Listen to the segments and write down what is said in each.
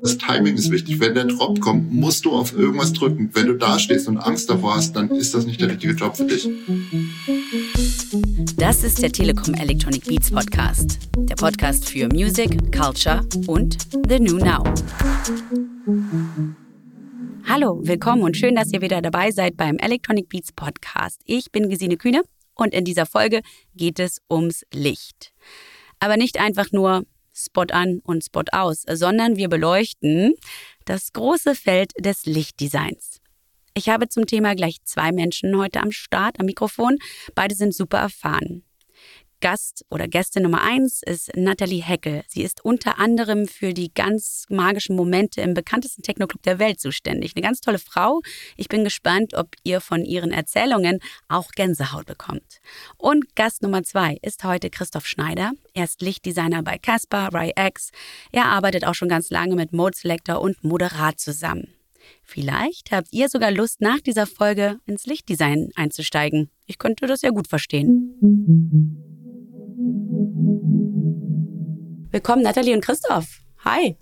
Das Timing ist wichtig. Wenn der Drop kommt, musst du auf irgendwas drücken. Wenn du da stehst und Angst davor hast, dann ist das nicht der richtige Job für dich. Das ist der Telekom Electronic Beats Podcast. Der Podcast für Music, Culture und The New Now. Hallo, willkommen und schön, dass ihr wieder dabei seid beim Electronic Beats Podcast. Ich bin Gesine Kühne und in dieser Folge geht es ums Licht. Aber nicht einfach nur Spot an und Spot aus, sondern wir beleuchten das große Feld des Lichtdesigns. Ich habe zum Thema gleich zwei Menschen heute am Start, am Mikrofon. Beide sind super erfahren. Gast oder Gäste Nummer eins ist Nathalie Heckel. Sie ist unter anderem für die ganz magischen Momente im bekanntesten Technoclub der Welt zuständig. Eine ganz tolle Frau. Ich bin gespannt, ob ihr von ihren Erzählungen auch Gänsehaut bekommt. Und Gast Nummer zwei ist heute Christoph Schneider. Er ist Lichtdesigner bei Casper, RyX. Er arbeitet auch schon ganz lange mit Mode Selector und Moderat zusammen. Vielleicht habt ihr sogar Lust, nach dieser Folge ins Lichtdesign einzusteigen. Ich könnte das ja gut verstehen. Willkommen, Nathalie und Christoph. Hi.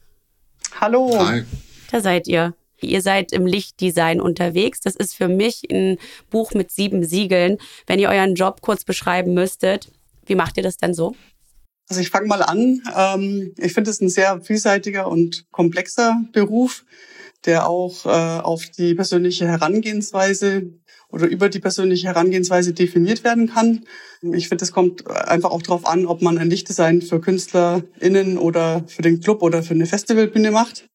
Hallo. Hi. Da seid ihr. Ihr seid im Lichtdesign unterwegs. Das ist für mich ein Buch mit sieben Siegeln. Wenn ihr euren Job kurz beschreiben müsstet, wie macht ihr das denn so? Also ich fange mal an. Ähm, ich finde es ein sehr vielseitiger und komplexer Beruf, der auch äh, auf die persönliche Herangehensweise oder über die persönliche Herangehensweise definiert werden kann. Ich finde, es kommt einfach auch darauf an, ob man ein Lichtdesign für KünstlerInnen oder für den Club oder für eine Festivalbühne macht.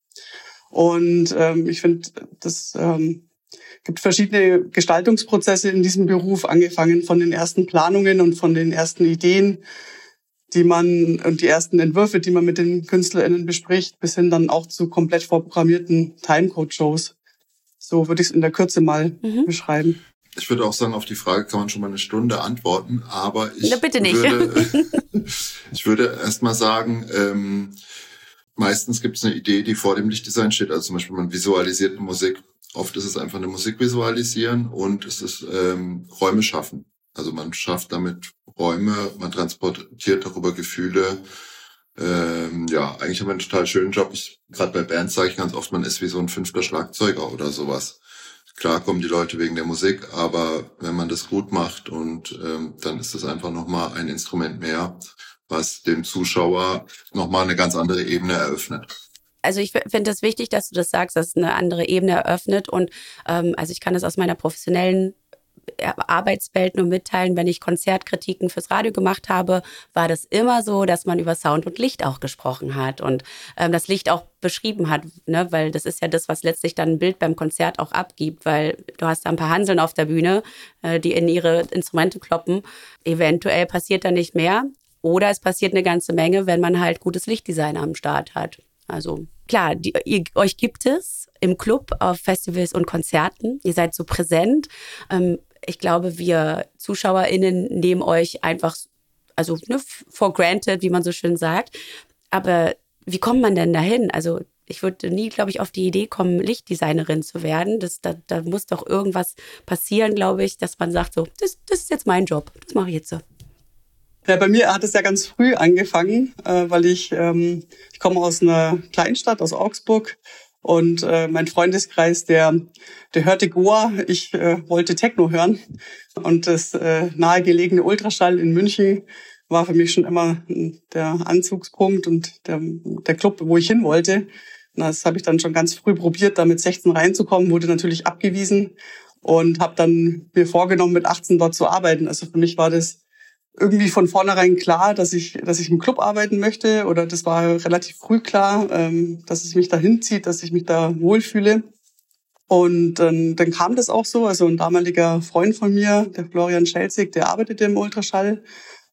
Und ähm, ich finde, das ähm, gibt verschiedene Gestaltungsprozesse in diesem Beruf, angefangen von den ersten Planungen und von den ersten Ideen, die man und die ersten Entwürfe, die man mit den KünstlerInnen bespricht, bis hin dann auch zu komplett vorprogrammierten Timecode-Shows. So würde ich es in der Kürze mal mhm. beschreiben. Ich würde auch sagen, auf die Frage kann man schon mal eine Stunde antworten, aber ich Na, bitte nicht. würde, ich würde erst mal sagen, ähm, meistens gibt es eine Idee, die vor dem Lichtdesign steht. Also zum Beispiel man visualisiert eine Musik. Oft ist es einfach eine Musik visualisieren und es ist ähm, Räume schaffen. Also man schafft damit Räume, man transportiert darüber Gefühle, ähm, ja, eigentlich haben wir einen total schönen Job. Ich gerade bei Bands sage ich ganz oft, man ist wie so ein fünfter Schlagzeuger oder sowas. Klar kommen die Leute wegen der Musik, aber wenn man das gut macht und ähm, dann ist das einfach nochmal ein Instrument mehr, was dem Zuschauer nochmal eine ganz andere Ebene eröffnet also ich finde es wichtig, dass du das sagst, dass es eine andere Ebene eröffnet. Und ähm, also ich kann das aus meiner professionellen Arbeitswelt nur mitteilen, wenn ich Konzertkritiken fürs Radio gemacht habe, war das immer so, dass man über Sound und Licht auch gesprochen hat und ähm, das Licht auch beschrieben hat, ne? weil das ist ja das, was letztlich dann ein Bild beim Konzert auch abgibt, weil du hast da ein paar Hanseln auf der Bühne, äh, die in ihre Instrumente kloppen. Eventuell passiert da nicht mehr oder es passiert eine ganze Menge, wenn man halt gutes Lichtdesign am Start hat. Also klar, die, ihr, euch gibt es im Club auf Festivals und Konzerten. Ihr seid so präsent. Ähm, ich glaube, wir ZuschauerInnen nehmen euch einfach, also ne, for granted, wie man so schön sagt. Aber wie kommt man denn dahin? Also ich würde nie, glaube ich, auf die Idee kommen, Lichtdesignerin zu werden. Das, da, da muss doch irgendwas passieren, glaube ich, dass man sagt, so, das, das ist jetzt mein Job, das mache ich jetzt so. Ja, bei mir hat es ja ganz früh angefangen, äh, weil ich, ähm, ich komme aus einer Kleinstadt, aus Augsburg. Und äh, mein Freundeskreis, der, der hörte Goa, ich äh, wollte Techno hören. Und das äh, nahegelegene Ultraschall in München war für mich schon immer der Anzugspunkt und der, der Club, wo ich hin wollte. das habe ich dann schon ganz früh probiert, da mit 16 reinzukommen, wurde natürlich abgewiesen und habe dann mir vorgenommen, mit 18 dort zu arbeiten. Also für mich war das irgendwie von vornherein klar, dass ich, dass ich im Club arbeiten möchte oder das war relativ früh klar, ähm, dass es mich da hinzieht, dass ich mich da wohlfühle. Und dann, dann kam das auch so. Also ein damaliger Freund von mir, der Florian Schelzig, der arbeitete im Ultraschall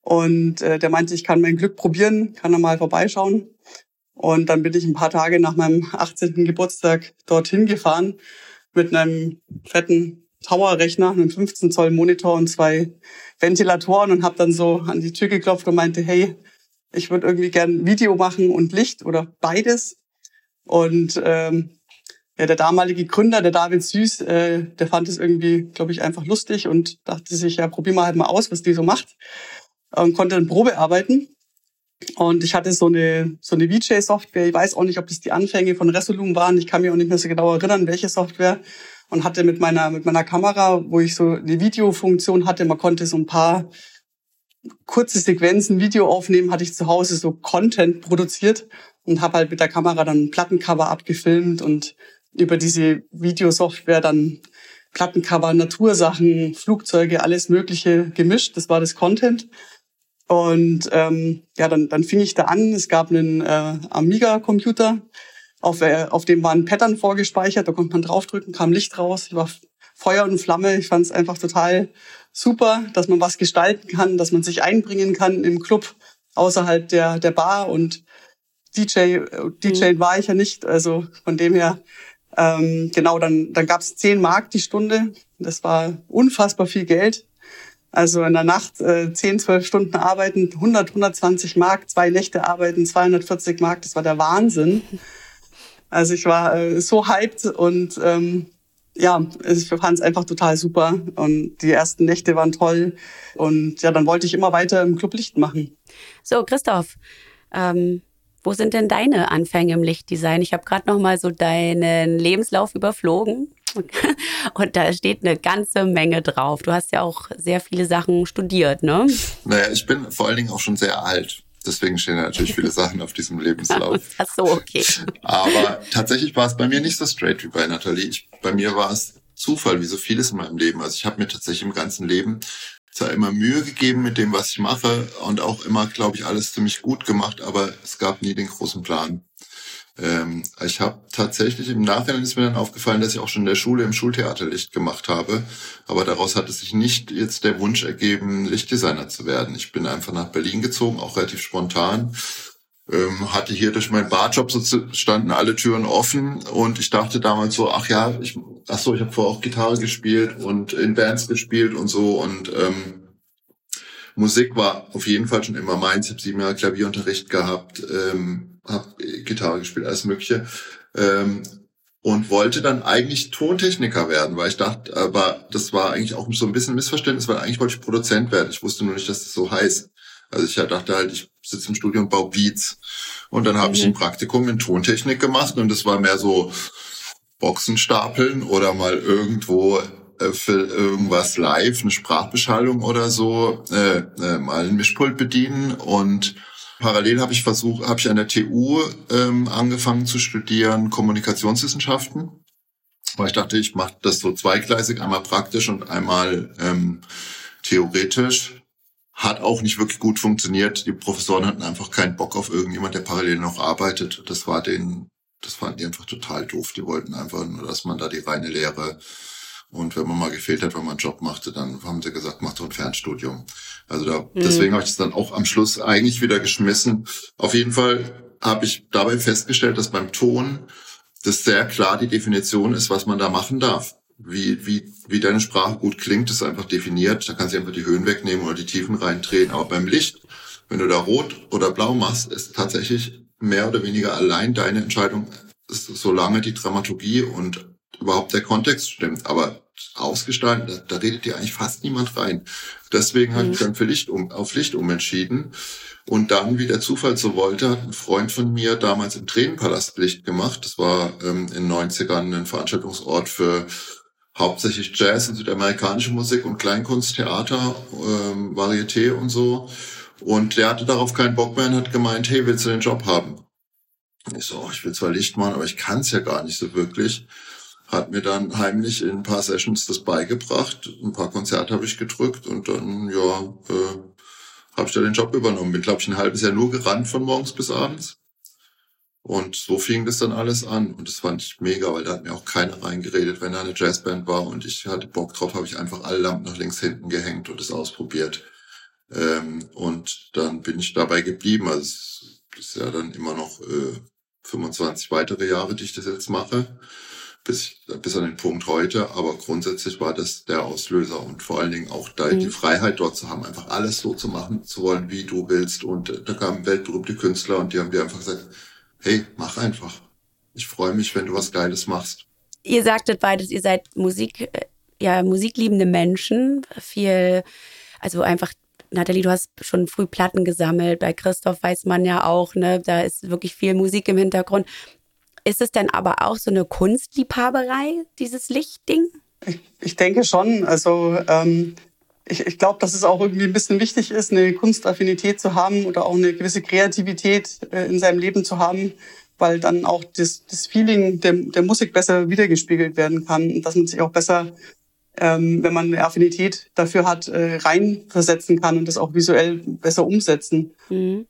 und äh, der meinte, ich kann mein Glück probieren, kann er mal vorbeischauen. Und dann bin ich ein paar Tage nach meinem 18. Geburtstag dorthin gefahren mit einem fetten Tower-Rechner, einem 15 Zoll Monitor und zwei Ventilatoren und habe dann so an die Tür geklopft und meinte, hey, ich würde irgendwie gern Video machen und Licht oder beides. Und ähm, ja, der damalige Gründer, der David Süß, äh, der fand es irgendwie, glaube ich, einfach lustig und dachte sich, ja, probier mal halt mal aus, was die so macht. Und konnte dann Probe arbeiten. Und ich hatte so eine, so eine VJ-Software. Ich weiß auch nicht, ob das die Anfänge von Resolume waren. Ich kann mich auch nicht mehr so genau erinnern, welche Software. Und hatte mit meiner, mit meiner Kamera, wo ich so eine Videofunktion hatte, man konnte so ein paar kurze Sequenzen Video aufnehmen, hatte ich zu Hause so Content produziert und habe halt mit der Kamera dann Plattencover abgefilmt und über diese Videosoftware dann Plattencover, Natursachen, Flugzeuge, alles Mögliche gemischt. Das war das Content. Und ähm, ja, dann, dann fing ich da an. Es gab einen äh, Amiga-Computer, auf, äh, auf dem war ein Pattern vorgespeichert. Da konnte man draufdrücken, kam Licht raus. Ich war Feuer und Flamme. Ich fand es einfach total super, dass man was gestalten kann, dass man sich einbringen kann im Club außerhalb der, der Bar. Und DJ, äh, DJ mhm. war ich ja nicht. Also von dem her ähm, genau, dann, dann gab es 10 Mark die Stunde. Das war unfassbar viel Geld. Also in der Nacht äh, 10, 12 Stunden arbeiten, 100, 120 Mark, zwei Nächte arbeiten, 240 Mark, das war der Wahnsinn. Also ich war äh, so hyped und ähm, ja, ich fand es einfach total super und die ersten Nächte waren toll und ja, dann wollte ich immer weiter im Club Licht machen. So, Christoph, ähm, wo sind denn deine Anfänge im Lichtdesign? Ich habe gerade noch mal so deinen Lebenslauf überflogen und da steht eine ganze Menge drauf. Du hast ja auch sehr viele Sachen studiert, ne? Naja, ich bin vor allen Dingen auch schon sehr alt. Deswegen stehen natürlich viele Sachen auf diesem Lebenslauf. Ach so, okay. Aber tatsächlich war es bei mir nicht so straight wie bei Nathalie. Ich, bei mir war es Zufall, wie so vieles in meinem Leben. Also ich habe mir tatsächlich im ganzen Leben zwar immer Mühe gegeben mit dem, was ich mache und auch immer, glaube ich, alles ziemlich gut gemacht, aber es gab nie den großen Plan. Ähm, ich habe tatsächlich im Nachhinein ist mir dann aufgefallen, dass ich auch schon in der Schule im Schultheater Licht gemacht habe, aber daraus hat es sich nicht jetzt der Wunsch ergeben, Lichtdesigner zu werden. Ich bin einfach nach Berlin gezogen, auch relativ spontan. Ähm, hatte hier durch meinen Barjob so standen alle Türen offen. Und ich dachte damals so, ach ja, ich, ach so, ich habe vorher auch Gitarre gespielt und in Bands gespielt und so. Und ähm, Musik war auf jeden Fall schon immer meins. Ich habe sieben Jahre Klavierunterricht gehabt, ähm, habe Gitarre gespielt, alles Mögliche. Ähm, und wollte dann eigentlich Tontechniker werden, weil ich dachte, aber das war eigentlich auch so ein bisschen Missverständnis, weil eigentlich wollte ich Produzent werden. Ich wusste nur nicht, dass das so heißt. Also ich dachte halt, ich sitze im Studio und baue Beats. Und dann habe mhm. ich ein Praktikum in Tontechnik gemacht und das war mehr so Boxen stapeln oder mal irgendwo äh, für irgendwas live, eine Sprachbeschallung oder so, äh, äh, mal ein Mischpult bedienen und parallel habe ich versucht, habe ich an der TU ähm, angefangen zu studieren Kommunikationswissenschaften, weil ich dachte, ich mache das so zweigleisig, einmal praktisch und einmal ähm, theoretisch hat auch nicht wirklich gut funktioniert. Die Professoren hatten einfach keinen Bock auf irgendjemand, der parallel noch arbeitet. Das war denen, das fanden die einfach total doof. Die wollten einfach nur, dass man da die reine Lehre und wenn man mal gefehlt hat, wenn man einen Job machte, dann haben sie gesagt, mach doch ein Fernstudium. Also da, mhm. deswegen habe ich es dann auch am Schluss eigentlich wieder geschmissen. Auf jeden Fall habe ich dabei festgestellt, dass beim Ton das sehr klar die Definition ist, was man da machen darf wie, wie, wie deine Sprache gut klingt, ist einfach definiert. Da kannst du einfach die Höhen wegnehmen oder die Tiefen reindrehen. Aber beim Licht, wenn du da rot oder blau machst, ist tatsächlich mehr oder weniger allein deine Entscheidung, solange die Dramaturgie und überhaupt der Kontext stimmt. Aber ausgestalten, da, da redet dir eigentlich fast niemand rein. Deswegen mhm. habe ich dann für Licht um, auf Licht umentschieden. Und dann, wie der Zufall so wollte, hat ein Freund von mir damals im Tränenpalast Licht gemacht. Das war ähm, in den 90ern ein Veranstaltungsort für hauptsächlich Jazz und südamerikanische Musik und Kleinkunsttheater, ähm, Varieté und so. Und der hatte darauf keinen Bock mehr und hat gemeint, hey, willst du den Job haben? Ich so, oh, ich will zwar Licht machen, aber ich kann es ja gar nicht so wirklich. Hat mir dann heimlich in ein paar Sessions das beigebracht, ein paar Konzerte habe ich gedrückt und dann, ja, äh, habe ich da den Job übernommen. Bin, glaube ich, ein halbes Jahr nur gerannt von morgens bis abends. Und so fing das dann alles an. Und das fand ich mega, weil da hat mir auch keiner reingeredet, wenn da eine Jazzband war und ich hatte Bock drauf, habe ich einfach alle Lampen nach links hinten gehängt und es ausprobiert. Ähm, und dann bin ich dabei geblieben. Also es ist ja dann immer noch äh, 25 weitere Jahre, die ich das jetzt mache, bis, bis an den Punkt heute. Aber grundsätzlich war das der Auslöser und vor allen Dingen auch da mhm. die Freiheit dort zu haben, einfach alles so zu machen zu wollen, wie du willst. Und äh, da kamen weltberühmte Künstler und die haben dir einfach gesagt, hey, mach einfach. Ich freue mich, wenn du was Geiles machst. ihr sagtet beides, ihr seid Musik, äh, ja, musikliebende Menschen. Viel, also einfach Nathalie, du hast schon früh Platten gesammelt. Bei Christoph weiß man ja auch, ne, da ist wirklich viel Musik im Hintergrund. Ist es denn aber auch so eine Kunstliebhaberei, dieses Lichtding? Ich, ich denke schon. Also ähm, ich, ich glaube, dass es auch irgendwie ein bisschen wichtig ist, eine Kunstaffinität zu haben oder auch eine gewisse Kreativität äh, in seinem Leben zu haben, weil dann auch das, das Feeling der, der Musik besser wiedergespiegelt werden kann und dass man sich auch besser ähm, wenn man eine Affinität dafür hat, äh, reinversetzen kann und das auch visuell besser umsetzen. Mhm.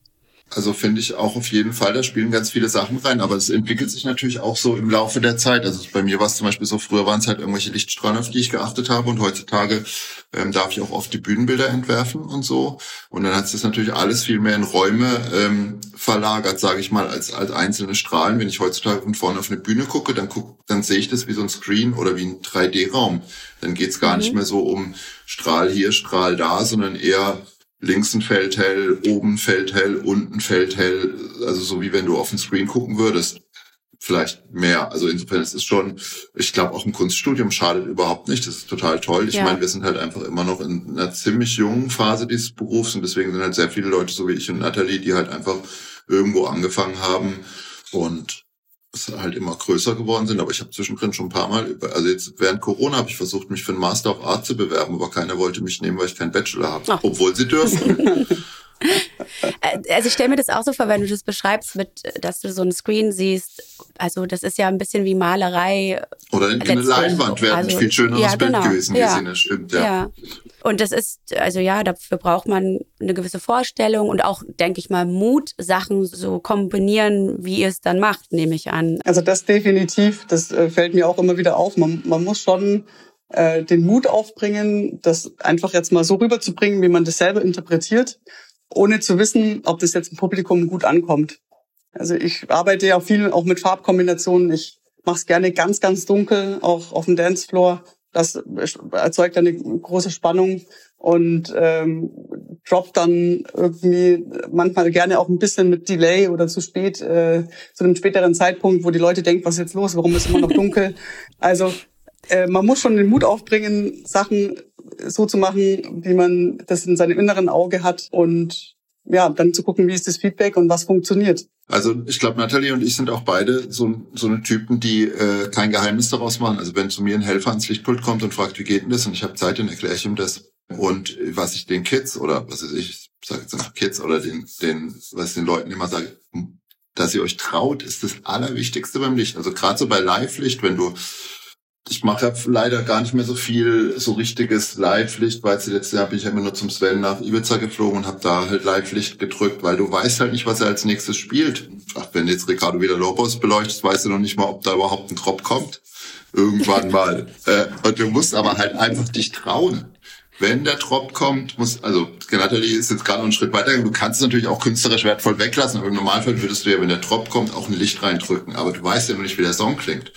Also finde ich auch auf jeden Fall, da spielen ganz viele Sachen rein, aber es entwickelt sich natürlich auch so im Laufe der Zeit. Also bei mir war es zum Beispiel so, früher waren es halt irgendwelche Lichtstrahlen, auf die ich geachtet habe und heutzutage ähm, darf ich auch oft die Bühnenbilder entwerfen und so. Und dann hat sich das natürlich alles viel mehr in Räume ähm, verlagert, sage ich mal, als, als einzelne Strahlen. Wenn ich heutzutage von vorne auf eine Bühne gucke, dann, guck, dann sehe ich das wie so ein Screen oder wie ein 3D-Raum. Dann geht's gar mhm. nicht mehr so um Strahl hier, Strahl da, sondern eher links ein Feld hell, oben Feld hell, unten Feld hell, also so wie wenn du auf den Screen gucken würdest. Vielleicht mehr. Also insofern es ist schon, ich glaube auch ein Kunststudium schadet überhaupt nicht. Das ist total toll. Ich ja. meine, wir sind halt einfach immer noch in einer ziemlich jungen Phase dieses Berufs und deswegen sind halt sehr viele Leute, so wie ich und Nathalie, die halt einfach irgendwo angefangen haben und halt immer größer geworden sind, aber ich habe zwischendrin schon ein paar Mal, also jetzt während Corona habe ich versucht, mich für einen Master of Art zu bewerben, aber keiner wollte mich nehmen, weil ich keinen Bachelor habe, obwohl sie dürfen. Also ich stelle mir das auch so vor, wenn du das beschreibst, mit, dass du so ein Screen siehst. Also das ist ja ein bisschen wie Malerei. Oder eine Leinwand wäre also, ein viel schöneres ja, genau. Bild gewesen, ja. Sinne, stimmt, ja. ja. Und das ist, also ja, dafür braucht man eine gewisse Vorstellung und auch, denke ich mal, Mut, Sachen so kombinieren, wie ihr es dann macht, nehme ich an. Also das definitiv, das äh, fällt mir auch immer wieder auf. Man, man muss schon äh, den Mut aufbringen, das einfach jetzt mal so rüberzubringen, wie man das selber interpretiert ohne zu wissen, ob das jetzt im Publikum gut ankommt. Also ich arbeite ja viel auch mit Farbkombinationen. Ich mache es gerne ganz, ganz dunkel, auch auf dem Dancefloor. Das erzeugt eine große Spannung und ähm, droppt dann irgendwie manchmal gerne auch ein bisschen mit Delay oder zu spät, äh, zu einem späteren Zeitpunkt, wo die Leute denken, was ist jetzt los, warum ist immer noch dunkel? Also äh, man muss schon den Mut aufbringen, Sachen so zu machen, wie man das in seinem inneren Auge hat und ja, dann zu gucken, wie ist das Feedback und was funktioniert. Also ich glaube, Natalie und ich sind auch beide so, so eine Typen, die äh, kein Geheimnis daraus machen. Also wenn zu mir ein Helfer ans Lichtpult kommt und fragt, wie geht denn das? Und ich habe Zeit, dann erkläre ich ihm das. Und was ich den Kids oder was weiß ich, ich sage jetzt einfach Kids oder den, den, was ich den Leuten immer sage, dass ihr euch traut, ist das Allerwichtigste beim Licht. Also gerade so bei Live-Licht, wenn du ich mache leider gar nicht mehr so viel so richtiges Live-Licht, weil letztes Jahr bin ich immer nur zum Sven nach Ibiza geflogen und habe da halt Live-Licht gedrückt, weil du weißt halt nicht, was er als nächstes spielt. Ach, wenn jetzt Ricardo wieder Lobos beleuchtet, weißt du noch nicht mal, ob da überhaupt ein Drop kommt. Irgendwann mal. äh, und du musst aber halt einfach dich trauen. Wenn der Drop kommt, muss, also Natalie ist jetzt gerade noch einen Schritt weiter, du kannst es natürlich auch künstlerisch wertvoll weglassen, aber im Normalfall würdest du ja, wenn der Drop kommt, auch ein Licht reindrücken. Aber du weißt ja noch nicht, wie der Song klingt.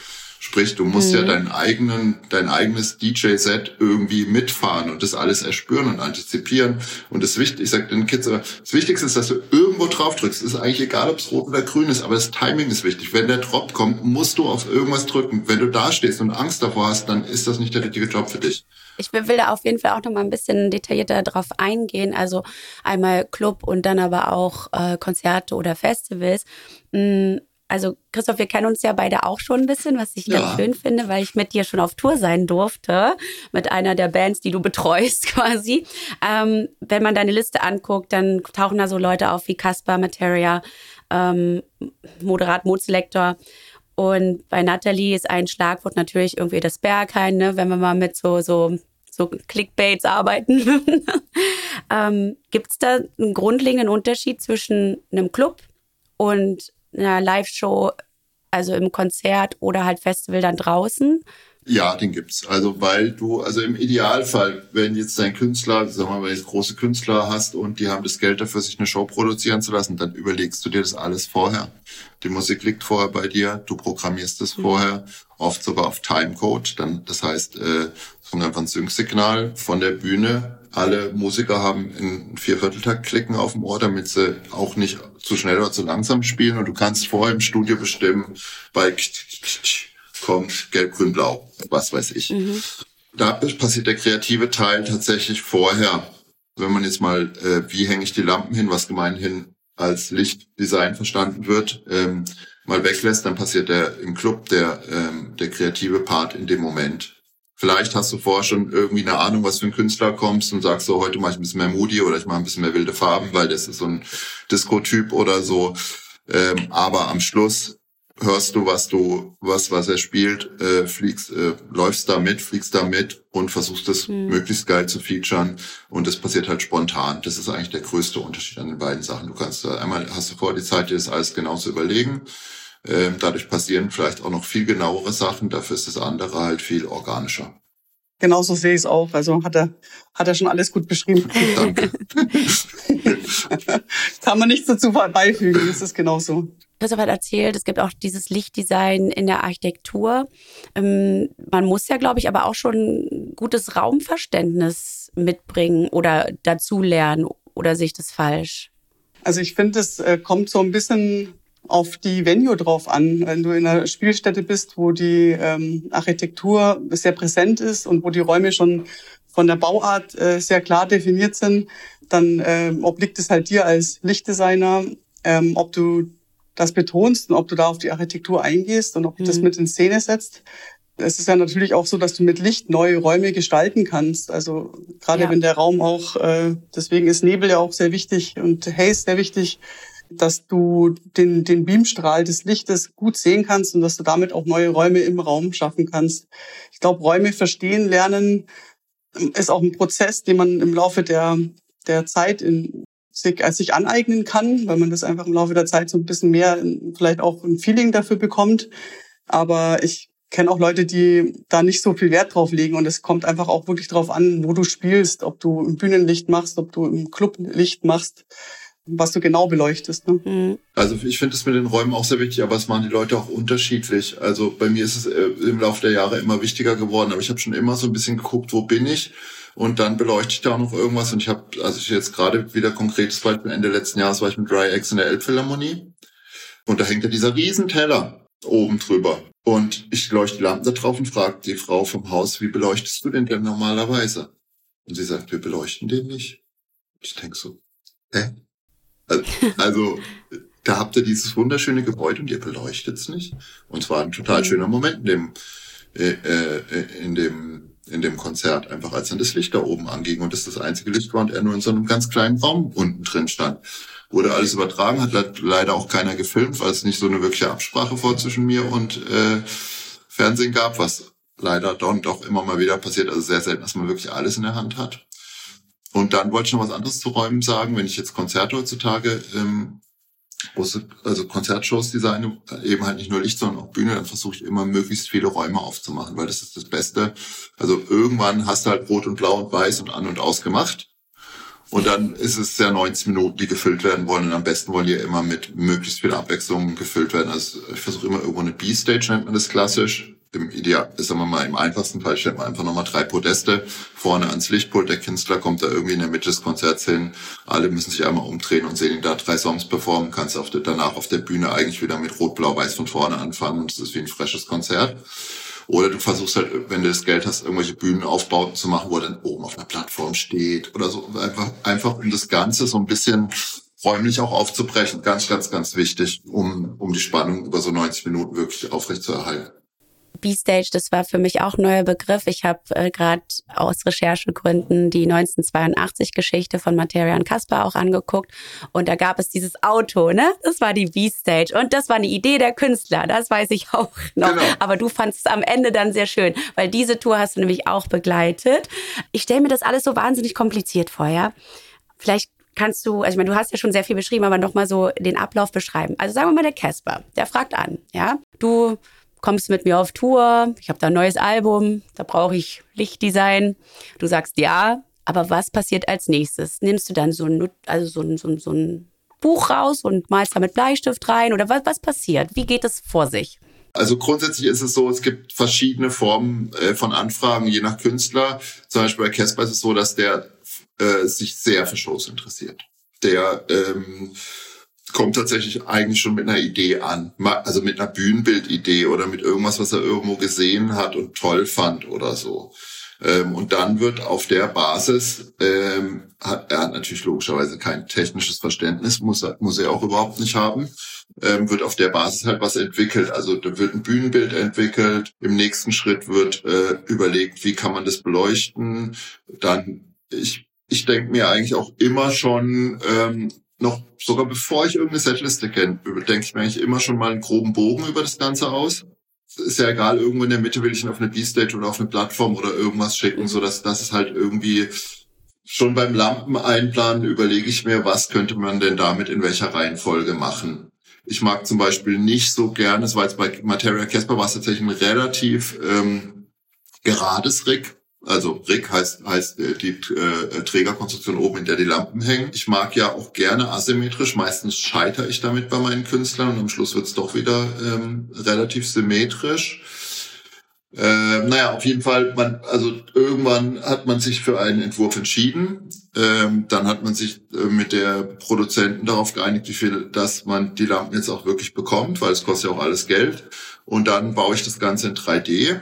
Sprich, du musst mhm. ja deinen eigenen, dein eigenes DJ-Set irgendwie mitfahren und das alles erspüren und antizipieren. Und das Wichtigste, ich sag den Kids, das Wichtigste ist, dass du irgendwo drauf drückst. Es ist eigentlich egal, ob es rot oder grün ist, aber das Timing ist wichtig. Wenn der Drop kommt, musst du auf irgendwas drücken. Wenn du da stehst und Angst davor hast, dann ist das nicht der richtige Job für dich. Ich will da auf jeden Fall auch noch mal ein bisschen detaillierter drauf eingehen. Also einmal Club und dann aber auch äh, Konzerte oder Festivals. Mm, also Christoph, wir kennen uns ja beide auch schon ein bisschen, was ich ja. ganz schön finde, weil ich mit dir schon auf Tour sein durfte, mit einer der Bands, die du betreust quasi. Ähm, wenn man deine Liste anguckt, dann tauchen da so Leute auf wie Caspar, Materia, ähm, Moderat Moodselector. Und bei Natalie ist ein Schlagwort natürlich irgendwie das Berghain, ne? wenn wir mal mit so, so, so Clickbaits arbeiten. ähm, Gibt es da einen grundlegenden Unterschied zwischen einem Club und einer Live-Show, also im Konzert oder halt Festival dann draußen? Ja, den gibt's. Also weil du, also im Idealfall, wenn jetzt dein Künstler, sagen wir mal, wenn du jetzt große Künstler hast und die haben das Geld dafür, sich eine Show produzieren zu lassen, dann überlegst du dir das alles vorher. Die Musik liegt vorher bei dir, du programmierst es mhm. vorher, oft sogar auf Timecode. Dann, das heißt, äh, es kommt einfach ein Sync-Signal von der Bühne alle Musiker haben in Viervierteltakt klicken auf dem Ohr, damit sie auch nicht zu schnell oder zu langsam spielen. Und du kannst vorher im Studio bestimmen, bei kommt gelb, grün, blau, was weiß ich. Mhm. Da passiert der kreative Teil tatsächlich vorher. Wenn man jetzt mal, äh, wie hänge ich die Lampen hin, was gemeinhin als Lichtdesign verstanden wird, ähm, mal weglässt, dann passiert der im Club der, ähm, der kreative Part in dem Moment. Vielleicht hast du vorher schon irgendwie eine Ahnung, was für ein Künstler kommst und sagst so, heute mache ich ein bisschen mehr Moody oder ich mache ein bisschen mehr wilde Farben, weil das ist so ein Disco-Typ oder so. Ähm, aber am Schluss hörst du, was du, was, was er spielt, äh, fliegst, äh, läufst da mit, fliegst da mit und versuchst es mhm. möglichst geil zu featuren. Und das passiert halt spontan. Das ist eigentlich der größte Unterschied an den beiden Sachen. Du kannst da einmal hast du vor die Zeit, dir das alles genau zu überlegen. Ähm, dadurch passieren vielleicht auch noch viel genauere Sachen. Dafür ist das andere halt viel organischer. Genauso sehe ich es auch. Also hat er, hat er schon alles gut beschrieben. Danke. Kann man nichts dazu beifügen, das ist genauso. Christoph hat erzählt, es gibt auch dieses Lichtdesign in der Architektur. Ähm, man muss ja, glaube ich, aber auch schon gutes Raumverständnis mitbringen oder dazulernen. Oder sehe ich das falsch? Also ich finde, es äh, kommt so ein bisschen auf die Venue drauf an. Wenn du in einer Spielstätte bist, wo die ähm, Architektur sehr präsent ist und wo die Räume schon von der Bauart äh, sehr klar definiert sind, dann äh, obliegt es halt dir als Lichtdesigner, ähm, ob du das betonst und ob du da auf die Architektur eingehst und ob du mhm. das mit in Szene setzt. Es ist ja natürlich auch so, dass du mit Licht neue Räume gestalten kannst. Also gerade ja. wenn der Raum auch, äh, deswegen ist Nebel ja auch sehr wichtig und Haze sehr wichtig, dass du den, den Beamstrahl des Lichtes gut sehen kannst und dass du damit auch neue Räume im Raum schaffen kannst. Ich glaube, Räume verstehen, lernen ist auch ein Prozess, den man im Laufe der, der Zeit in, sich, als sich aneignen kann, weil man das einfach im Laufe der Zeit so ein bisschen mehr, vielleicht auch ein Feeling dafür bekommt. Aber ich kenne auch Leute, die da nicht so viel Wert drauf legen und es kommt einfach auch wirklich drauf an, wo du spielst, ob du im Bühnenlicht machst, ob du im Clublicht machst was du genau beleuchtest. Ne? Mhm. Also ich finde es mit den Räumen auch sehr wichtig, aber es machen die Leute auch unterschiedlich. Also bei mir ist es äh, im Laufe der Jahre immer wichtiger geworden, aber ich habe schon immer so ein bisschen geguckt, wo bin ich und dann beleuchte ich da auch noch irgendwas und ich habe, also ich jetzt gerade wieder konkretes Beispiel, Ende letzten Jahres war ich mit Dry X in der Elbphilharmonie und da hängt ja dieser Riesenteller oben drüber. Und ich leuchte die Lampen da drauf und frage die Frau vom Haus, wie beleuchtest du den denn normalerweise? Und sie sagt, wir beleuchten den nicht. Ich denke so, hä? Also, da habt ihr dieses wunderschöne Gebäude und ihr beleuchtet es nicht. Und zwar ein total mhm. schöner Moment in dem, äh, äh, in dem, in dem Konzert, einfach als dann das Licht da oben anging und das das einzige Licht war und er nur in so einem ganz kleinen Raum unten drin stand. Wurde alles übertragen, hat leider auch keiner gefilmt, weil es nicht so eine wirkliche Absprache vor zwischen mir und äh, Fernsehen gab, was leider dann doch immer mal wieder passiert, also sehr selten, dass man wirklich alles in der Hand hat. Und dann wollte ich noch was anderes zu Räumen sagen. Wenn ich jetzt Konzerte heutzutage, ähm, also Konzertshows designe, eben halt nicht nur Licht, sondern auch Bühne, dann versuche ich immer möglichst viele Räume aufzumachen, weil das ist das Beste. Also irgendwann hast du halt Rot und Blau und Weiß und an und aus gemacht. Und dann ist es ja 90 Minuten, die gefüllt werden wollen. Und am besten wollen die ja immer mit möglichst viel Abwechslung gefüllt werden. Also ich versuche immer irgendwo eine B-Stage, nennt man das klassisch im Ideal, sagen wir mal, im einfachsten Fall stellt man einfach nochmal drei Podeste vorne ans Lichtpult. Der Künstler kommt da irgendwie in der Mitte des Konzerts hin. Alle müssen sich einmal umdrehen und sehen ihn da drei Songs performen. Kannst auf der, danach auf der Bühne eigentlich wieder mit Rot, Blau, Weiß von vorne anfangen und es ist wie ein freshes Konzert. Oder du versuchst halt, wenn du das Geld hast, irgendwelche Bühnenaufbauten zu machen, wo er dann oben auf einer Plattform steht oder so. Einfach, einfach um das Ganze so ein bisschen räumlich auch aufzubrechen. Ganz, ganz, ganz wichtig, um, um die Spannung über so 90 Minuten wirklich aufrecht zu erhalten. B-Stage, das war für mich auch ein neuer Begriff. Ich habe äh, gerade aus Recherchegründen die 1982-Geschichte von Materia und Kaspar auch angeguckt. Und da gab es dieses Auto, ne? Das war die B-Stage. Und das war eine Idee der Künstler, das weiß ich auch noch. Genau. Aber du fandest es am Ende dann sehr schön, weil diese Tour hast du nämlich auch begleitet. Ich stelle mir das alles so wahnsinnig kompliziert vor, ja? Vielleicht kannst du, also ich meine, du hast ja schon sehr viel beschrieben, aber nochmal so den Ablauf beschreiben. Also sagen wir mal der Casper, der fragt an, ja, du kommst mit mir auf Tour, ich habe da ein neues Album, da brauche ich Lichtdesign. Du sagst ja, aber was passiert als nächstes? Nimmst du dann so ein, also so ein, so ein, so ein Buch raus und malst da mit Bleistift rein oder was, was passiert? Wie geht es vor sich? Also grundsätzlich ist es so, es gibt verschiedene Formen äh, von Anfragen, je nach Künstler. Zum Beispiel bei Casper ist es so, dass der äh, sich sehr für Shows interessiert. Der ähm, kommt tatsächlich eigentlich schon mit einer Idee an. Also mit einer Bühnenbildidee oder mit irgendwas, was er irgendwo gesehen hat und toll fand oder so. Ähm, und dann wird auf der Basis, ähm, hat, er hat natürlich logischerweise kein technisches Verständnis, muss er, muss er auch überhaupt nicht haben, ähm, wird auf der Basis halt was entwickelt. Also da wird ein Bühnenbild entwickelt, im nächsten Schritt wird äh, überlegt, wie kann man das beleuchten. Dann, ich, ich denke mir eigentlich auch immer schon, ähm, noch sogar bevor ich irgendeine Setliste kenne, denke ich mir eigentlich immer schon mal einen groben Bogen über das Ganze aus. Ist ja egal, irgendwo in der Mitte will ich ihn auf eine B-Stage oder auf eine Plattform oder irgendwas schicken, so dass das ist halt irgendwie schon beim Lampeneinplanen überlege ich mir, was könnte man denn damit in welcher Reihenfolge machen. Ich mag zum Beispiel nicht so gerne, es war jetzt bei Materia Casper war es tatsächlich ein relativ ähm, gerades Rig. Also Rig heißt, heißt äh, die äh, Trägerkonstruktion oben, in der die Lampen hängen. Ich mag ja auch gerne asymmetrisch. Meistens scheitere ich damit bei meinen Künstlern und am Schluss wird es doch wieder ähm, relativ symmetrisch. Äh, naja, auf jeden Fall, man, also irgendwann hat man sich für einen Entwurf entschieden. Ähm, dann hat man sich äh, mit der Produzenten darauf geeinigt, wie viel, dass man die Lampen jetzt auch wirklich bekommt, weil es kostet ja auch alles Geld. Und dann baue ich das Ganze in 3D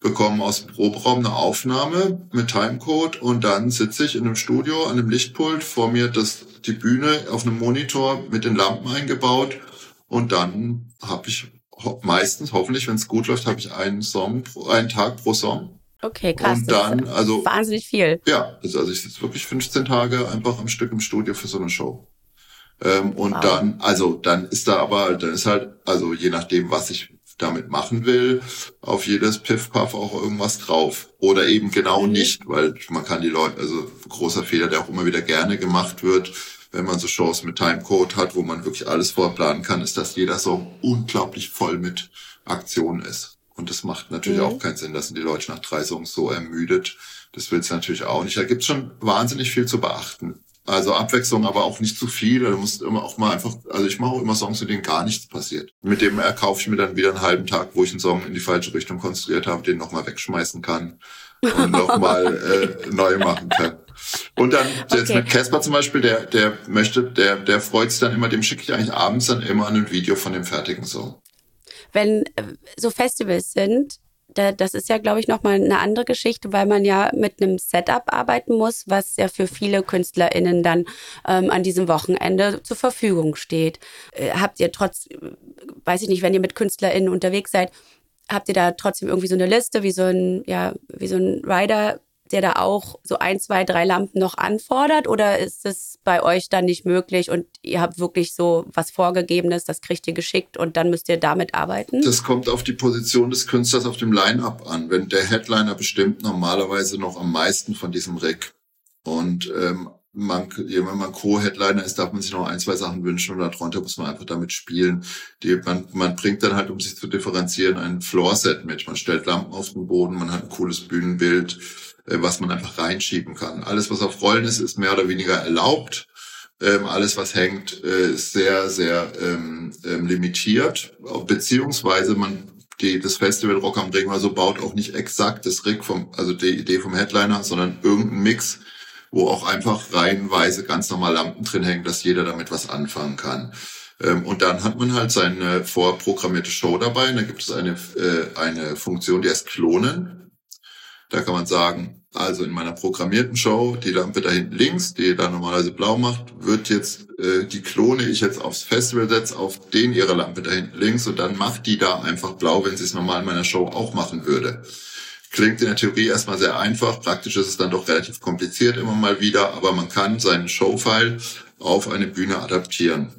bekommen aus dem Proberaum eine Aufnahme mit Timecode und dann sitze ich in einem Studio an einem Lichtpult vor mir das die Bühne auf einem Monitor mit den Lampen eingebaut und dann habe ich ho meistens hoffentlich wenn es gut läuft habe ich einen Song einen Tag pro Song Okay, krass. Und dann, also. Wahnsinnig viel. Ja, also ich sitze wirklich 15 Tage einfach am Stück im Studio für so eine Show. Ähm, und wow. dann, also dann ist da aber, dann ist halt, also je nachdem, was ich damit machen will, auf jedes Piff-Puff auch irgendwas drauf. Oder eben genau mhm. nicht, weil man kann die Leute, also großer Fehler, der auch immer wieder gerne gemacht wird, wenn man so Shows mit Timecode hat, wo man wirklich alles vorplanen kann, ist, dass jeder Song unglaublich voll mit Aktionen ist. Und das macht natürlich mhm. auch keinen Sinn, dass sind die Leute nach drei Songs so ermüdet. Das willst du natürlich auch nicht. Da gibt's schon wahnsinnig viel zu beachten. Also Abwechslung, aber auch nicht zu viel. Du musst immer auch mal einfach, also ich mache auch immer Songs, in denen gar nichts passiert. Mit dem erkaufe ich mir dann wieder einen halben Tag, wo ich einen Song in die falsche Richtung konstruiert habe, den nochmal wegschmeißen kann und nochmal äh, neu machen kann. Und dann jetzt okay. mit Casper zum Beispiel, der, der möchte, der, der freut sich dann immer, dem schicke ich eigentlich abends dann immer ein Video von dem fertigen Song. Wenn äh, so Festivals sind, da, das ist ja, glaube ich, nochmal eine andere Geschichte, weil man ja mit einem Setup arbeiten muss, was ja für viele KünstlerInnen dann ähm, an diesem Wochenende zur Verfügung steht. Äh, habt ihr trotz, weiß ich nicht, wenn ihr mit KünstlerInnen unterwegs seid, habt ihr da trotzdem irgendwie so eine Liste, wie so ein, ja, wie so ein Rider, der da auch so ein, zwei, drei Lampen noch anfordert? Oder ist es bei euch dann nicht möglich und ihr habt wirklich so was Vorgegebenes, das kriegt ihr geschickt und dann müsst ihr damit arbeiten? Das kommt auf die Position des Künstlers auf dem Line-Up an. Wenn der Headliner bestimmt normalerweise noch am meisten von diesem Rig. Und ähm, man, wenn man Co-Headliner ist, darf man sich noch ein, zwei Sachen wünschen und darunter muss man einfach damit spielen. Die, man, man bringt dann halt, um sich zu differenzieren, ein Floor-Set mit. Man stellt Lampen auf den Boden, man hat ein cooles Bühnenbild, was man einfach reinschieben kann. Alles, was auf Rollen ist, ist mehr oder weniger erlaubt. Ähm, alles, was hängt, äh, ist sehr, sehr ähm, ähm, limitiert. Beziehungsweise man die, das Festival Rock am Ring oder so baut auch nicht exakt das Rig vom, also die Idee vom Headliner, sondern irgendein Mix, wo auch einfach reihenweise ganz normal Lampen drin hängen, dass jeder damit was anfangen kann. Ähm, und dann hat man halt seine vorprogrammierte Show dabei. Und da gibt es eine, äh, eine Funktion, die heißt Klonen. Da kann man sagen, also in meiner programmierten Show, die Lampe da hinten links, die da normalerweise blau macht, wird jetzt, äh, die klone ich jetzt aufs Festival setz auf den ihre Lampe da hinten links und dann macht die da einfach blau, wenn sie es normal in meiner Show auch machen würde. Klingt in der Theorie erstmal sehr einfach, praktisch ist es dann doch relativ kompliziert immer mal wieder, aber man kann seinen Showfile auf eine Bühne adaptieren.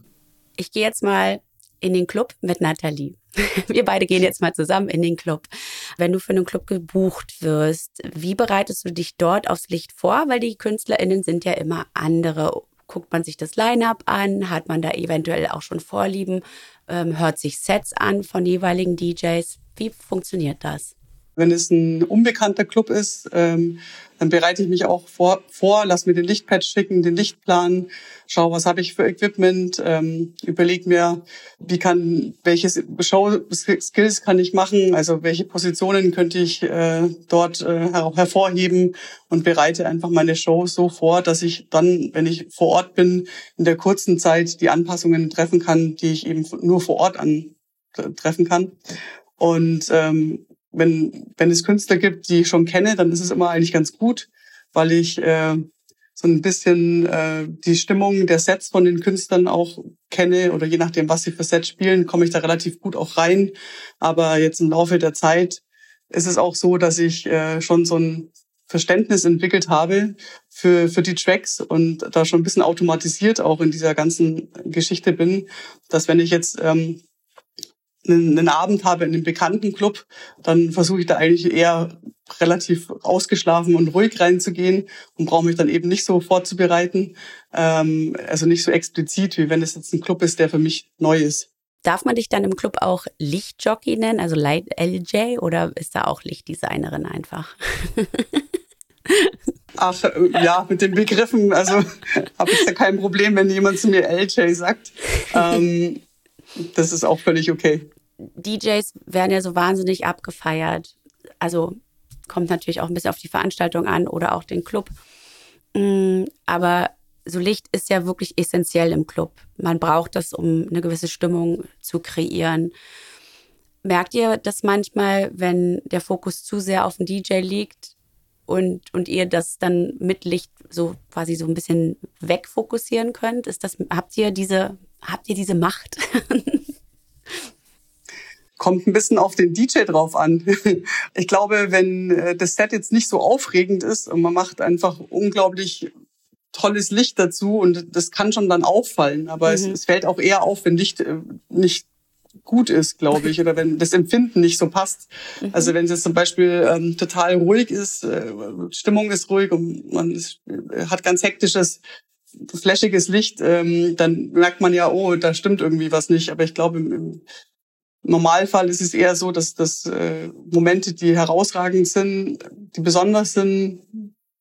Ich gehe jetzt mal in den Club mit Nathalie. Wir beide gehen jetzt mal zusammen in den Club. Wenn du für einen Club gebucht wirst, wie bereitest du dich dort aufs Licht vor? Weil die KünstlerInnen sind ja immer andere. Guckt man sich das Line-up an? Hat man da eventuell auch schon Vorlieben? Ähm, hört sich Sets an von jeweiligen DJs? Wie funktioniert das? Wenn es ein unbekannter Club ist, ähm, dann bereite ich mich auch vor, vor lass mir den Lichtpad schicken, den Lichtplan, schau, was habe ich für Equipment, ähm, überleg mir, wie kann, welche Show-Skills kann ich machen, also welche Positionen könnte ich äh, dort äh, hervorheben und bereite einfach meine Show so vor, dass ich dann, wenn ich vor Ort bin, in der kurzen Zeit die Anpassungen treffen kann, die ich eben nur vor Ort an treffen kann. Und ähm, wenn, wenn es Künstler gibt, die ich schon kenne, dann ist es immer eigentlich ganz gut, weil ich äh, so ein bisschen äh, die Stimmung der Sets von den Künstlern auch kenne oder je nachdem, was sie für Sets spielen, komme ich da relativ gut auch rein. Aber jetzt im Laufe der Zeit ist es auch so, dass ich äh, schon so ein Verständnis entwickelt habe für, für die Tracks und da schon ein bisschen automatisiert auch in dieser ganzen Geschichte bin, dass wenn ich jetzt ähm, einen, einen Abend habe in einem bekannten Club, dann versuche ich da eigentlich eher relativ ausgeschlafen und ruhig reinzugehen und brauche mich dann eben nicht so vorzubereiten. Ähm, also nicht so explizit, wie wenn es jetzt ein Club ist, der für mich neu ist. Darf man dich dann im Club auch Lichtjockey nennen, also Light LJ, oder ist da auch Lichtdesignerin einfach? Ach äh, ja, mit den Begriffen, also habe ich da kein Problem, wenn jemand zu mir LJ sagt. Ähm, das ist auch völlig okay. DJs werden ja so wahnsinnig abgefeiert. Also kommt natürlich auch ein bisschen auf die Veranstaltung an oder auch den Club. Mm, aber so Licht ist ja wirklich essentiell im Club. Man braucht das, um eine gewisse Stimmung zu kreieren. Merkt ihr das manchmal, wenn der Fokus zu sehr auf den DJ liegt und, und ihr das dann mit Licht so quasi so ein bisschen wegfokussieren könnt? Ist das, habt ihr diese habt ihr diese Macht? Kommt ein bisschen auf den DJ drauf an. Ich glaube, wenn äh, das Set jetzt nicht so aufregend ist und man macht einfach unglaublich tolles Licht dazu und das kann schon dann auffallen. Aber mhm. es, es, fällt auch eher auf, wenn Licht äh, nicht gut ist, glaube ich, oder wenn das Empfinden nicht so passt. Mhm. Also wenn es jetzt zum Beispiel ähm, total ruhig ist, äh, Stimmung ist ruhig und man ist, äh, hat ganz hektisches flashiges Licht, ähm, dann merkt man ja, oh, da stimmt irgendwie was nicht. Aber ich glaube, im, im Normalfall ist es eher so, dass, dass äh, Momente, die herausragend sind, die besonders sind,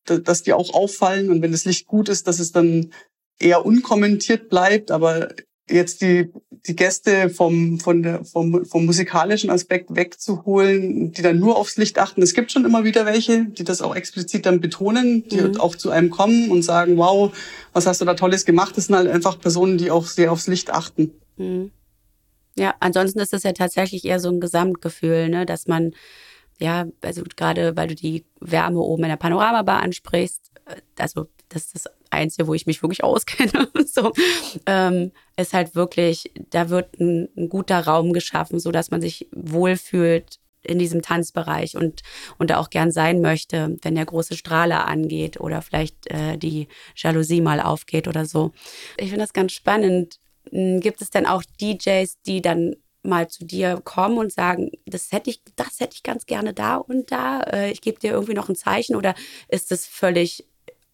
dass die auch auffallen. Und wenn das Licht gut ist, dass es dann eher unkommentiert bleibt. Aber jetzt die, die Gäste vom, von der, vom, vom musikalischen Aspekt wegzuholen, die dann nur aufs Licht achten. Es gibt schon immer wieder welche, die das auch explizit dann betonen, die mhm. auch zu einem kommen und sagen, wow, was hast du da Tolles gemacht? Das sind halt einfach Personen, die auch sehr aufs Licht achten. Mhm. Ja, ansonsten ist das ja tatsächlich eher so ein Gesamtgefühl, ne, dass man, ja, also gerade weil du die Wärme oben in der Panoramabar ansprichst, also das ist das Einzige, wo ich mich wirklich auskenne. so, ähm, ist halt wirklich, da wird ein, ein, guter Raum geschaffen, so dass man sich wohlfühlt in diesem Tanzbereich und, und da auch gern sein möchte, wenn der große Strahler angeht oder vielleicht äh, die Jalousie mal aufgeht oder so. Ich finde das ganz spannend. Hm, gibt es denn auch DJs, die dann mal zu dir kommen und sagen, das hätte ich, das hätte ich ganz gerne da und da. Äh, ich gebe dir irgendwie noch ein Zeichen oder ist das völlig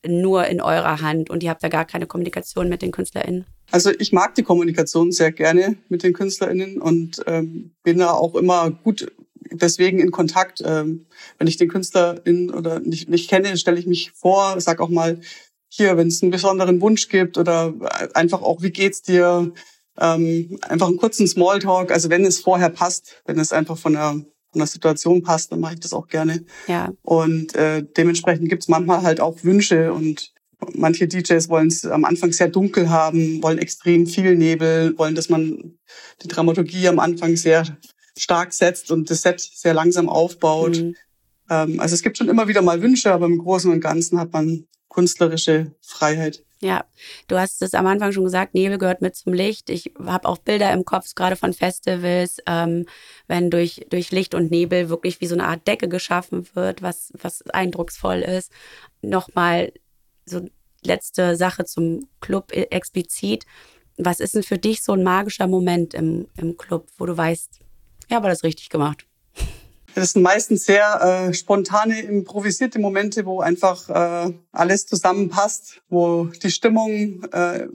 nur in eurer Hand und ihr habt da gar keine Kommunikation mit den KünstlerInnen? Also ich mag die Kommunikation sehr gerne mit den KünstlerInnen und ähm, bin da auch immer gut deswegen in Kontakt. Ähm, wenn ich den KünstlerInnen oder nicht, nicht kenne, stelle ich mich vor, sag auch mal, hier, wenn es einen besonderen Wunsch gibt oder einfach auch, wie geht's dir? Ähm, einfach einen kurzen Smalltalk, also wenn es vorher passt, wenn es einfach von der von der Situation passt, dann mache ich das auch gerne. Ja. Und äh, dementsprechend gibt's manchmal halt auch Wünsche und manche DJs wollen es am Anfang sehr dunkel haben, wollen extrem viel Nebel, wollen, dass man die Dramaturgie am Anfang sehr stark setzt und das Set sehr langsam aufbaut. Mhm. Ähm, also es gibt schon immer wieder mal Wünsche, aber im Großen und Ganzen hat man künstlerische Freiheit. Ja, du hast es am Anfang schon gesagt, Nebel gehört mit zum Licht. Ich habe auch Bilder im Kopf, gerade von Festivals, ähm, wenn durch, durch Licht und Nebel wirklich wie so eine Art Decke geschaffen wird, was, was eindrucksvoll ist. Nochmal so letzte Sache zum Club e, explizit. Was ist denn für dich so ein magischer Moment im, im Club, wo du weißt, ja, war das richtig gemacht? Das sind meistens sehr äh, spontane, improvisierte Momente, wo einfach äh, alles zusammenpasst, wo die Stimmung, äh,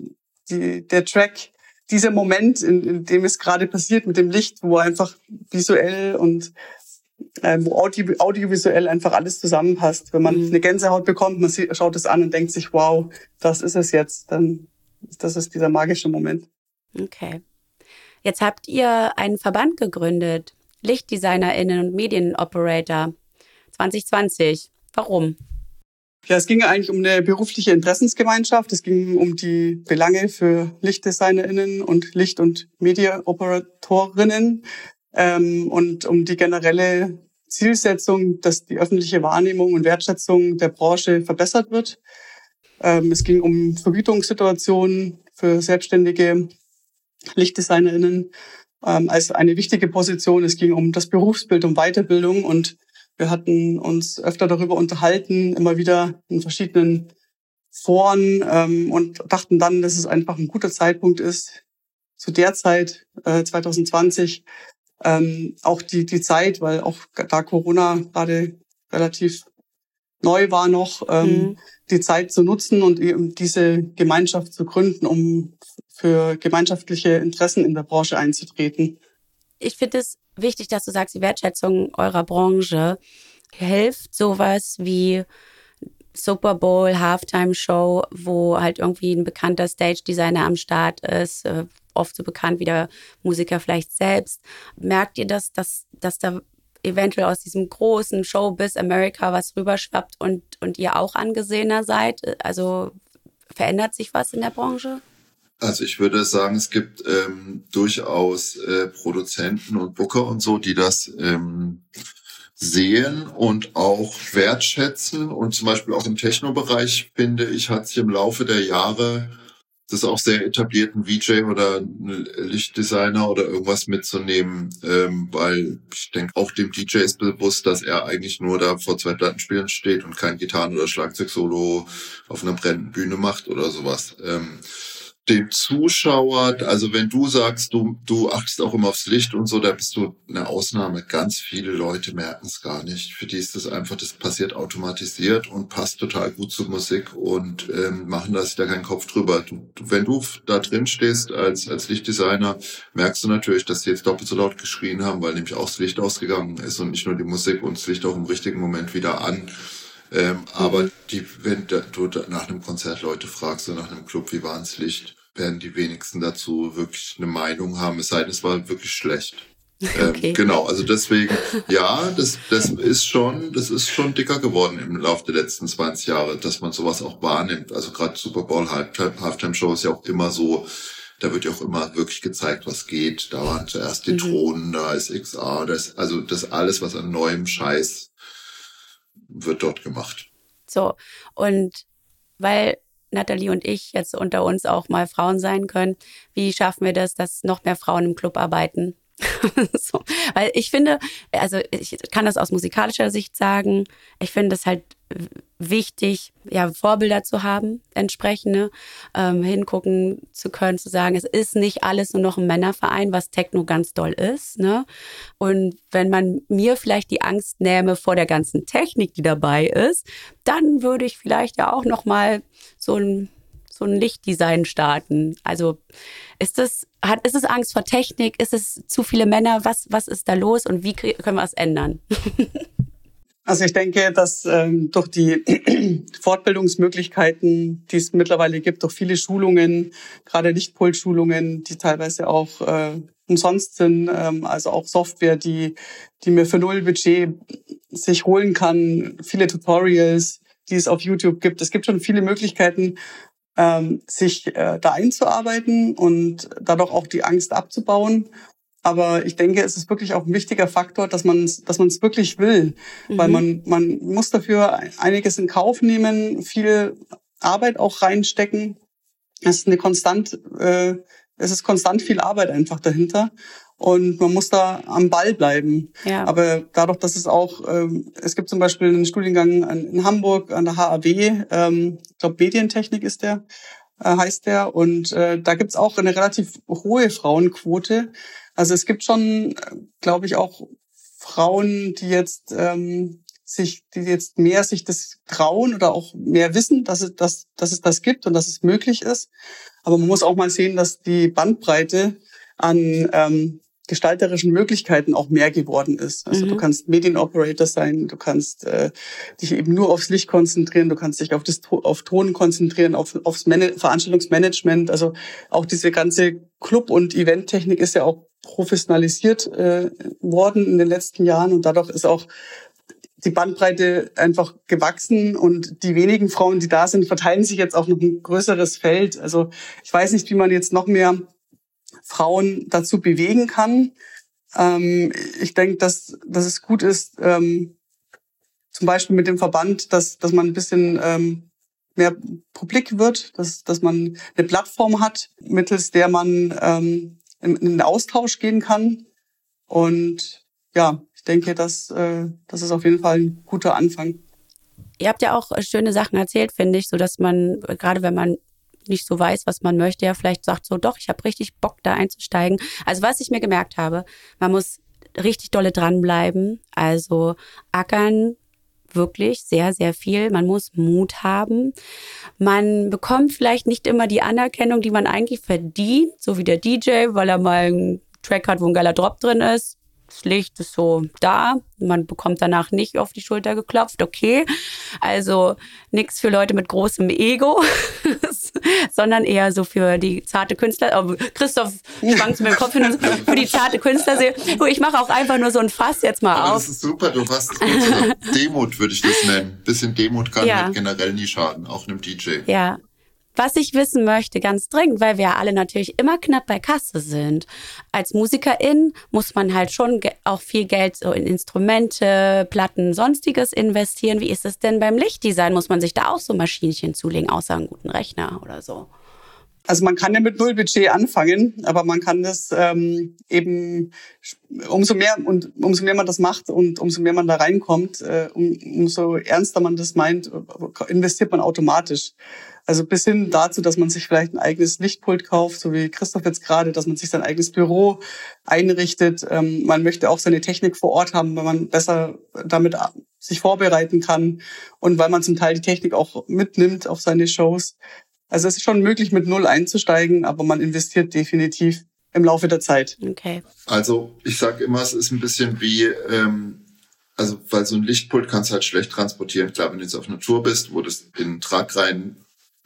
die, der Track, dieser Moment, in, in dem es gerade passiert mit dem Licht, wo einfach visuell und äh, wo audio, audiovisuell einfach alles zusammenpasst. Wenn man mhm. eine Gänsehaut bekommt, man sieht, schaut es an und denkt sich, wow, das ist es jetzt, dann das ist dieser magische Moment. Okay. Jetzt habt ihr einen Verband gegründet, LichtdesignerInnen und Medienoperator 2020. Warum? Ja, es ging eigentlich um eine berufliche Interessensgemeinschaft. Es ging um die Belange für LichtdesignerInnen und Licht- und Medienoperatorinnen ähm, und um die generelle Zielsetzung, dass die öffentliche Wahrnehmung und Wertschätzung der Branche verbessert wird. Ähm, es ging um Vergütungssituationen für selbstständige LichtdesignerInnen ähm, als eine wichtige Position. Es ging um das Berufsbild, um Weiterbildung und wir hatten uns öfter darüber unterhalten, immer wieder in verschiedenen Foren ähm, und dachten dann, dass es einfach ein guter Zeitpunkt ist, zu der Zeit, äh, 2020, ähm, auch die, die Zeit, weil auch da Corona gerade relativ neu war noch, ähm, mhm. die Zeit zu nutzen und eben diese Gemeinschaft zu gründen, um für gemeinschaftliche Interessen in der Branche einzutreten. Ich finde es wichtig, dass du sagst, die Wertschätzung eurer Branche hilft sowas wie Super Bowl, Halftime Show, wo halt irgendwie ein bekannter Stage Designer am Start ist, äh, oft so bekannt wie der Musiker vielleicht selbst. Merkt ihr das, dass, dass da eventuell aus diesem großen Showbiz America was rüberschwappt und, und ihr auch angesehener seid? Also verändert sich was in der Branche? Also ich würde sagen, es gibt ähm, durchaus äh, Produzenten und Booker und so, die das ähm, sehen und auch wertschätzen. Und zum Beispiel auch im Techno-Bereich, finde ich, hat sich im Laufe der Jahre das auch sehr etablierten VJ oder Lichtdesigner oder irgendwas mitzunehmen, ähm, weil ich denke, auch dem DJ ist bewusst, dass er eigentlich nur da vor zwei Plattenspielen steht und kein Gitarren- oder Schlagzeugsolo auf einer brennenden Bühne macht oder sowas. Ähm, dem Zuschauer, also wenn du sagst, du, du achtest auch immer aufs Licht und so, da bist du eine Ausnahme. Ganz viele Leute merken es gar nicht. Für die ist das einfach, das passiert automatisiert und passt total gut zur Musik und ähm, machen da sich da keinen Kopf drüber. Du, wenn du da drin stehst als, als Lichtdesigner, merkst du natürlich, dass die jetzt doppelt so laut geschrien haben, weil nämlich auch das Licht ausgegangen ist und nicht nur die Musik und das Licht auch im richtigen Moment wieder an. Ähm, aber mhm. die, wenn du nach einem Konzert Leute fragst oder nach einem Club, wie war das Licht, werden die wenigsten dazu wirklich eine Meinung haben, es sei denn, es war wirklich schlecht. Ähm, okay. Ähm, genau, also deswegen, ja, das, das ist schon, das ist schon dicker geworden im Laufe der letzten 20 Jahre, dass man sowas auch wahrnimmt. Also gerade Super Bowl Halftime Show ist ja auch immer so, da wird ja auch immer wirklich gezeigt, was geht. Da waren zuerst die mhm. Thronen, da ist XR, das, also das alles, was an neuem Scheiß wird dort gemacht. So, und weil Nathalie und ich jetzt unter uns auch mal Frauen sein können, wie schaffen wir das, dass noch mehr Frauen im Club arbeiten? so. Weil ich finde, also ich kann das aus musikalischer Sicht sagen, ich finde es halt wichtig, ja, Vorbilder zu haben, entsprechende, ähm, hingucken zu können, zu sagen, es ist nicht alles nur noch ein Männerverein, was Techno ganz doll ist. Ne? Und wenn man mir vielleicht die Angst nähme vor der ganzen Technik, die dabei ist, dann würde ich vielleicht ja auch noch mal so ein so ein Lichtdesign starten. Also ist es hat ist es Angst vor Technik? Ist es zu viele Männer? Was was ist da los und wie können wir es ändern? Also ich denke, dass ähm, durch die Fortbildungsmöglichkeiten, die es mittlerweile gibt, durch viele Schulungen, gerade Lichtpult-Schulungen, die teilweise auch äh, umsonst sind, ähm, also auch Software, die, die mir für null Budget sich holen kann, viele Tutorials, die es auf YouTube gibt. Es gibt schon viele Möglichkeiten, ähm, sich äh, da einzuarbeiten und dadurch auch die Angst abzubauen. Aber ich denke, es ist wirklich auch ein wichtiger Faktor, dass man es dass man es wirklich will, mhm. weil man man muss dafür einiges in Kauf nehmen, viel Arbeit auch reinstecken. Es ist eine konstant äh, es ist konstant viel Arbeit einfach dahinter und man muss da am Ball bleiben. Ja. Aber dadurch, dass es auch, ähm, es gibt zum Beispiel einen Studiengang in Hamburg an der HAW, ähm, ich glaube Medientechnik ist der, äh, heißt der, und äh, da gibt's auch eine relativ hohe Frauenquote. Also es gibt schon, glaube ich, auch Frauen, die jetzt ähm, sich, die jetzt mehr sich das trauen oder auch mehr wissen, dass es, dass, dass es das gibt und dass es möglich ist. Aber man muss auch mal sehen, dass die Bandbreite an ähm, gestalterischen Möglichkeiten auch mehr geworden ist. Also mhm. du kannst Medienoperator sein, du kannst äh, dich eben nur aufs Licht konzentrieren, du kannst dich auf das auf Ton konzentrieren, auf, aufs Man Veranstaltungsmanagement. Also auch diese ganze Club- und Eventtechnik ist ja auch professionalisiert äh, worden in den letzten Jahren und dadurch ist auch die Bandbreite einfach gewachsen und die wenigen Frauen, die da sind, verteilen sich jetzt auf noch ein größeres Feld. Also ich weiß nicht, wie man jetzt noch mehr Frauen dazu bewegen kann. Ähm, ich denke, dass, dass es gut ist, ähm, zum Beispiel mit dem Verband, dass, dass man ein bisschen ähm, mehr publik wird, dass, dass man eine Plattform hat, mittels der man ähm, in, in den Austausch gehen kann. Und ja, ich denke, dass, äh, das ist auf jeden Fall ein guter Anfang. Ihr habt ja auch schöne Sachen erzählt, finde ich, so dass man, gerade wenn man nicht so weiß, was man möchte, ja vielleicht sagt so, doch, ich habe richtig Bock da einzusteigen. Also was ich mir gemerkt habe, man muss richtig dolle dranbleiben, also ackern, wirklich sehr, sehr viel. Man muss Mut haben. Man bekommt vielleicht nicht immer die Anerkennung, die man eigentlich verdient, so wie der DJ, weil er mal einen Track hat, wo ein geiler Drop drin ist das Licht ist so da, man bekommt danach nicht auf die Schulter geklopft, okay. Also nichts für Leute mit großem Ego, sondern eher so für die zarte Künstler. Oh, Christoph schwankt mit dem Kopf hin und für die zarte Künstler. Oh, ich mache auch einfach nur so ein Fass jetzt mal Aber auf. Das ist super, du hast Demut, würde ich das nennen. Bisschen Demut kann ja. generell nie schaden, auch einem DJ. Ja, was ich wissen möchte, ganz dringend, weil wir ja alle natürlich immer knapp bei Kasse sind. Als Musikerin muss man halt schon auch viel Geld so in Instrumente, Platten, sonstiges investieren. Wie ist es denn beim Lichtdesign? Muss man sich da auch so Maschinchen zulegen, außer einen guten Rechner oder so? Also man kann ja mit null Budget anfangen, aber man kann das ähm, eben umso mehr und umso mehr man das macht und umso mehr man da reinkommt, äh, um, umso ernster man das meint, investiert man automatisch. Also bis hin dazu, dass man sich vielleicht ein eigenes Lichtpult kauft, so wie Christoph jetzt gerade, dass man sich sein eigenes Büro einrichtet. Ähm, man möchte auch seine Technik vor Ort haben, weil man besser damit sich vorbereiten kann und weil man zum Teil die Technik auch mitnimmt auf seine Shows. Also es ist schon möglich, mit Null einzusteigen, aber man investiert definitiv im Laufe der Zeit. Okay. Also ich sage immer, es ist ein bisschen wie, ähm, also weil so ein Lichtpult kannst du halt schlecht transportieren. Klar, wenn du jetzt auf einer Tour bist, wo das in den Trag rein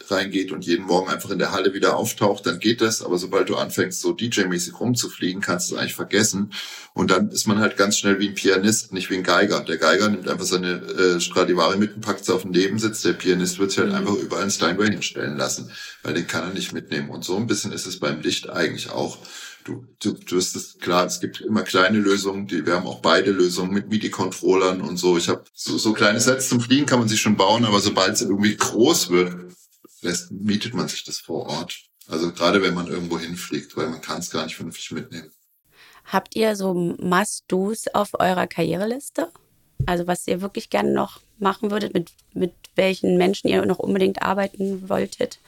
reingeht und jeden Morgen einfach in der Halle wieder auftaucht, dann geht das. Aber sobald du anfängst, so DJ-mäßig rumzufliegen, kannst du es eigentlich vergessen. Und dann ist man halt ganz schnell wie ein Pianist, nicht wie ein Geiger. Der Geiger nimmt einfach seine äh, Stradivari mit und packt sie auf den Nebensitz. Der Pianist wird sich halt mhm. einfach überall einen Steinway hinstellen lassen, weil den kann er nicht mitnehmen. Und so ein bisschen ist es beim Licht eigentlich auch. Du, du, du hast es klar, es gibt immer kleine Lösungen, die, wir haben auch beide Lösungen mit MIDI-Controllern und so. Ich habe so, so kleine Sets zum Fliegen kann man sich schon bauen, aber sobald es irgendwie groß wird, lässt, mietet man sich das vor Ort. Also gerade wenn man irgendwo hinfliegt, weil man kann es gar nicht vernünftig mitnehmen. Habt ihr so Must-Dos auf eurer Karriereliste? Also was ihr wirklich gerne noch machen würdet, mit, mit welchen Menschen ihr noch unbedingt arbeiten wolltet?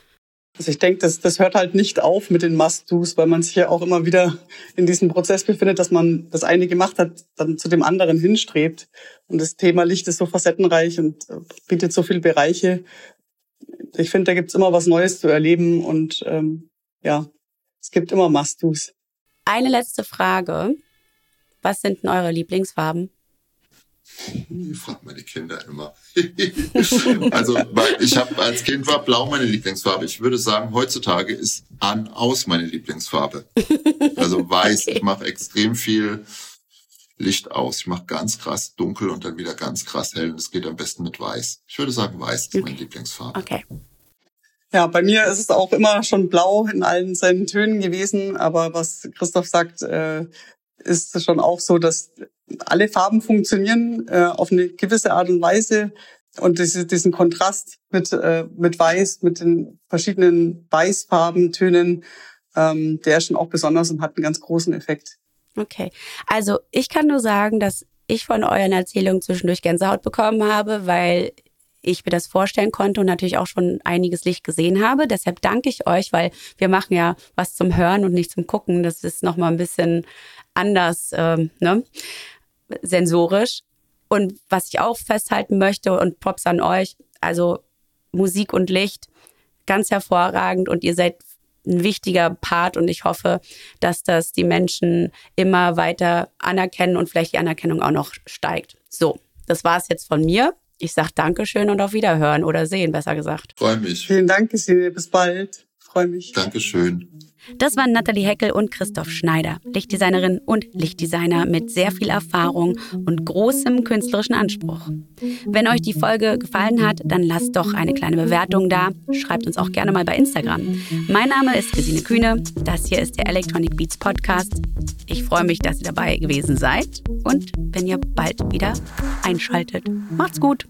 Also ich denke, das, das hört halt nicht auf mit den Must-Dos, weil man sich ja auch immer wieder in diesem Prozess befindet, dass man das eine gemacht hat, dann zu dem anderen hinstrebt. Und das Thema Licht ist so facettenreich und bietet so viele Bereiche, ich finde, da gibt's immer was Neues zu erleben und ähm, ja, es gibt immer Must-Dos. Eine letzte Frage. Was sind denn eure Lieblingsfarben? Ich frage meine Kinder immer. also ich habe als Kind war Blau meine Lieblingsfarbe. Ich würde sagen, heutzutage ist an aus meine Lieblingsfarbe. Also weiß. Okay. Ich mache extrem viel Licht aus. Ich mache ganz krass dunkel und dann wieder ganz krass hell. Und es geht am besten mit weiß. Ich würde sagen, weiß ist okay. meine Lieblingsfarbe. Okay. Ja, bei mir ist es auch immer schon blau in allen seinen Tönen gewesen. Aber was Christoph sagt, äh, ist schon auch so, dass alle Farben funktionieren äh, auf eine gewisse Art und Weise. Und diese, diesen Kontrast mit, äh, mit Weiß, mit den verschiedenen Weißfarben, Tönen, ähm, der ist schon auch besonders und hat einen ganz großen Effekt. Okay. Also ich kann nur sagen, dass ich von euren Erzählungen zwischendurch Gänsehaut bekommen habe, weil ich mir das vorstellen konnte und natürlich auch schon einiges Licht gesehen habe. Deshalb danke ich euch, weil wir machen ja was zum Hören und nicht zum Gucken. Das ist nochmal ein bisschen anders, ähm, ne? sensorisch. Und was ich auch festhalten möchte und Props an euch, also Musik und Licht, ganz hervorragend und ihr seid ein wichtiger Part und ich hoffe, dass das die Menschen immer weiter anerkennen und vielleicht die Anerkennung auch noch steigt. So, das war es jetzt von mir. Ich sage Dankeschön und auf Wiederhören oder sehen, besser gesagt. Freue mich. Vielen Dank, Gesine. Bis bald. Freue mich. Dankeschön. Das waren Nathalie Heckel und Christoph Schneider, Lichtdesignerin und Lichtdesigner mit sehr viel Erfahrung und großem künstlerischen Anspruch. Wenn euch die Folge gefallen hat, dann lasst doch eine kleine Bewertung da. Schreibt uns auch gerne mal bei Instagram. Mein Name ist Gesine Kühne. Das hier ist der Electronic Beats Podcast. Ich freue mich, dass ihr dabei gewesen seid und wenn ihr bald wieder einschaltet. Macht's gut!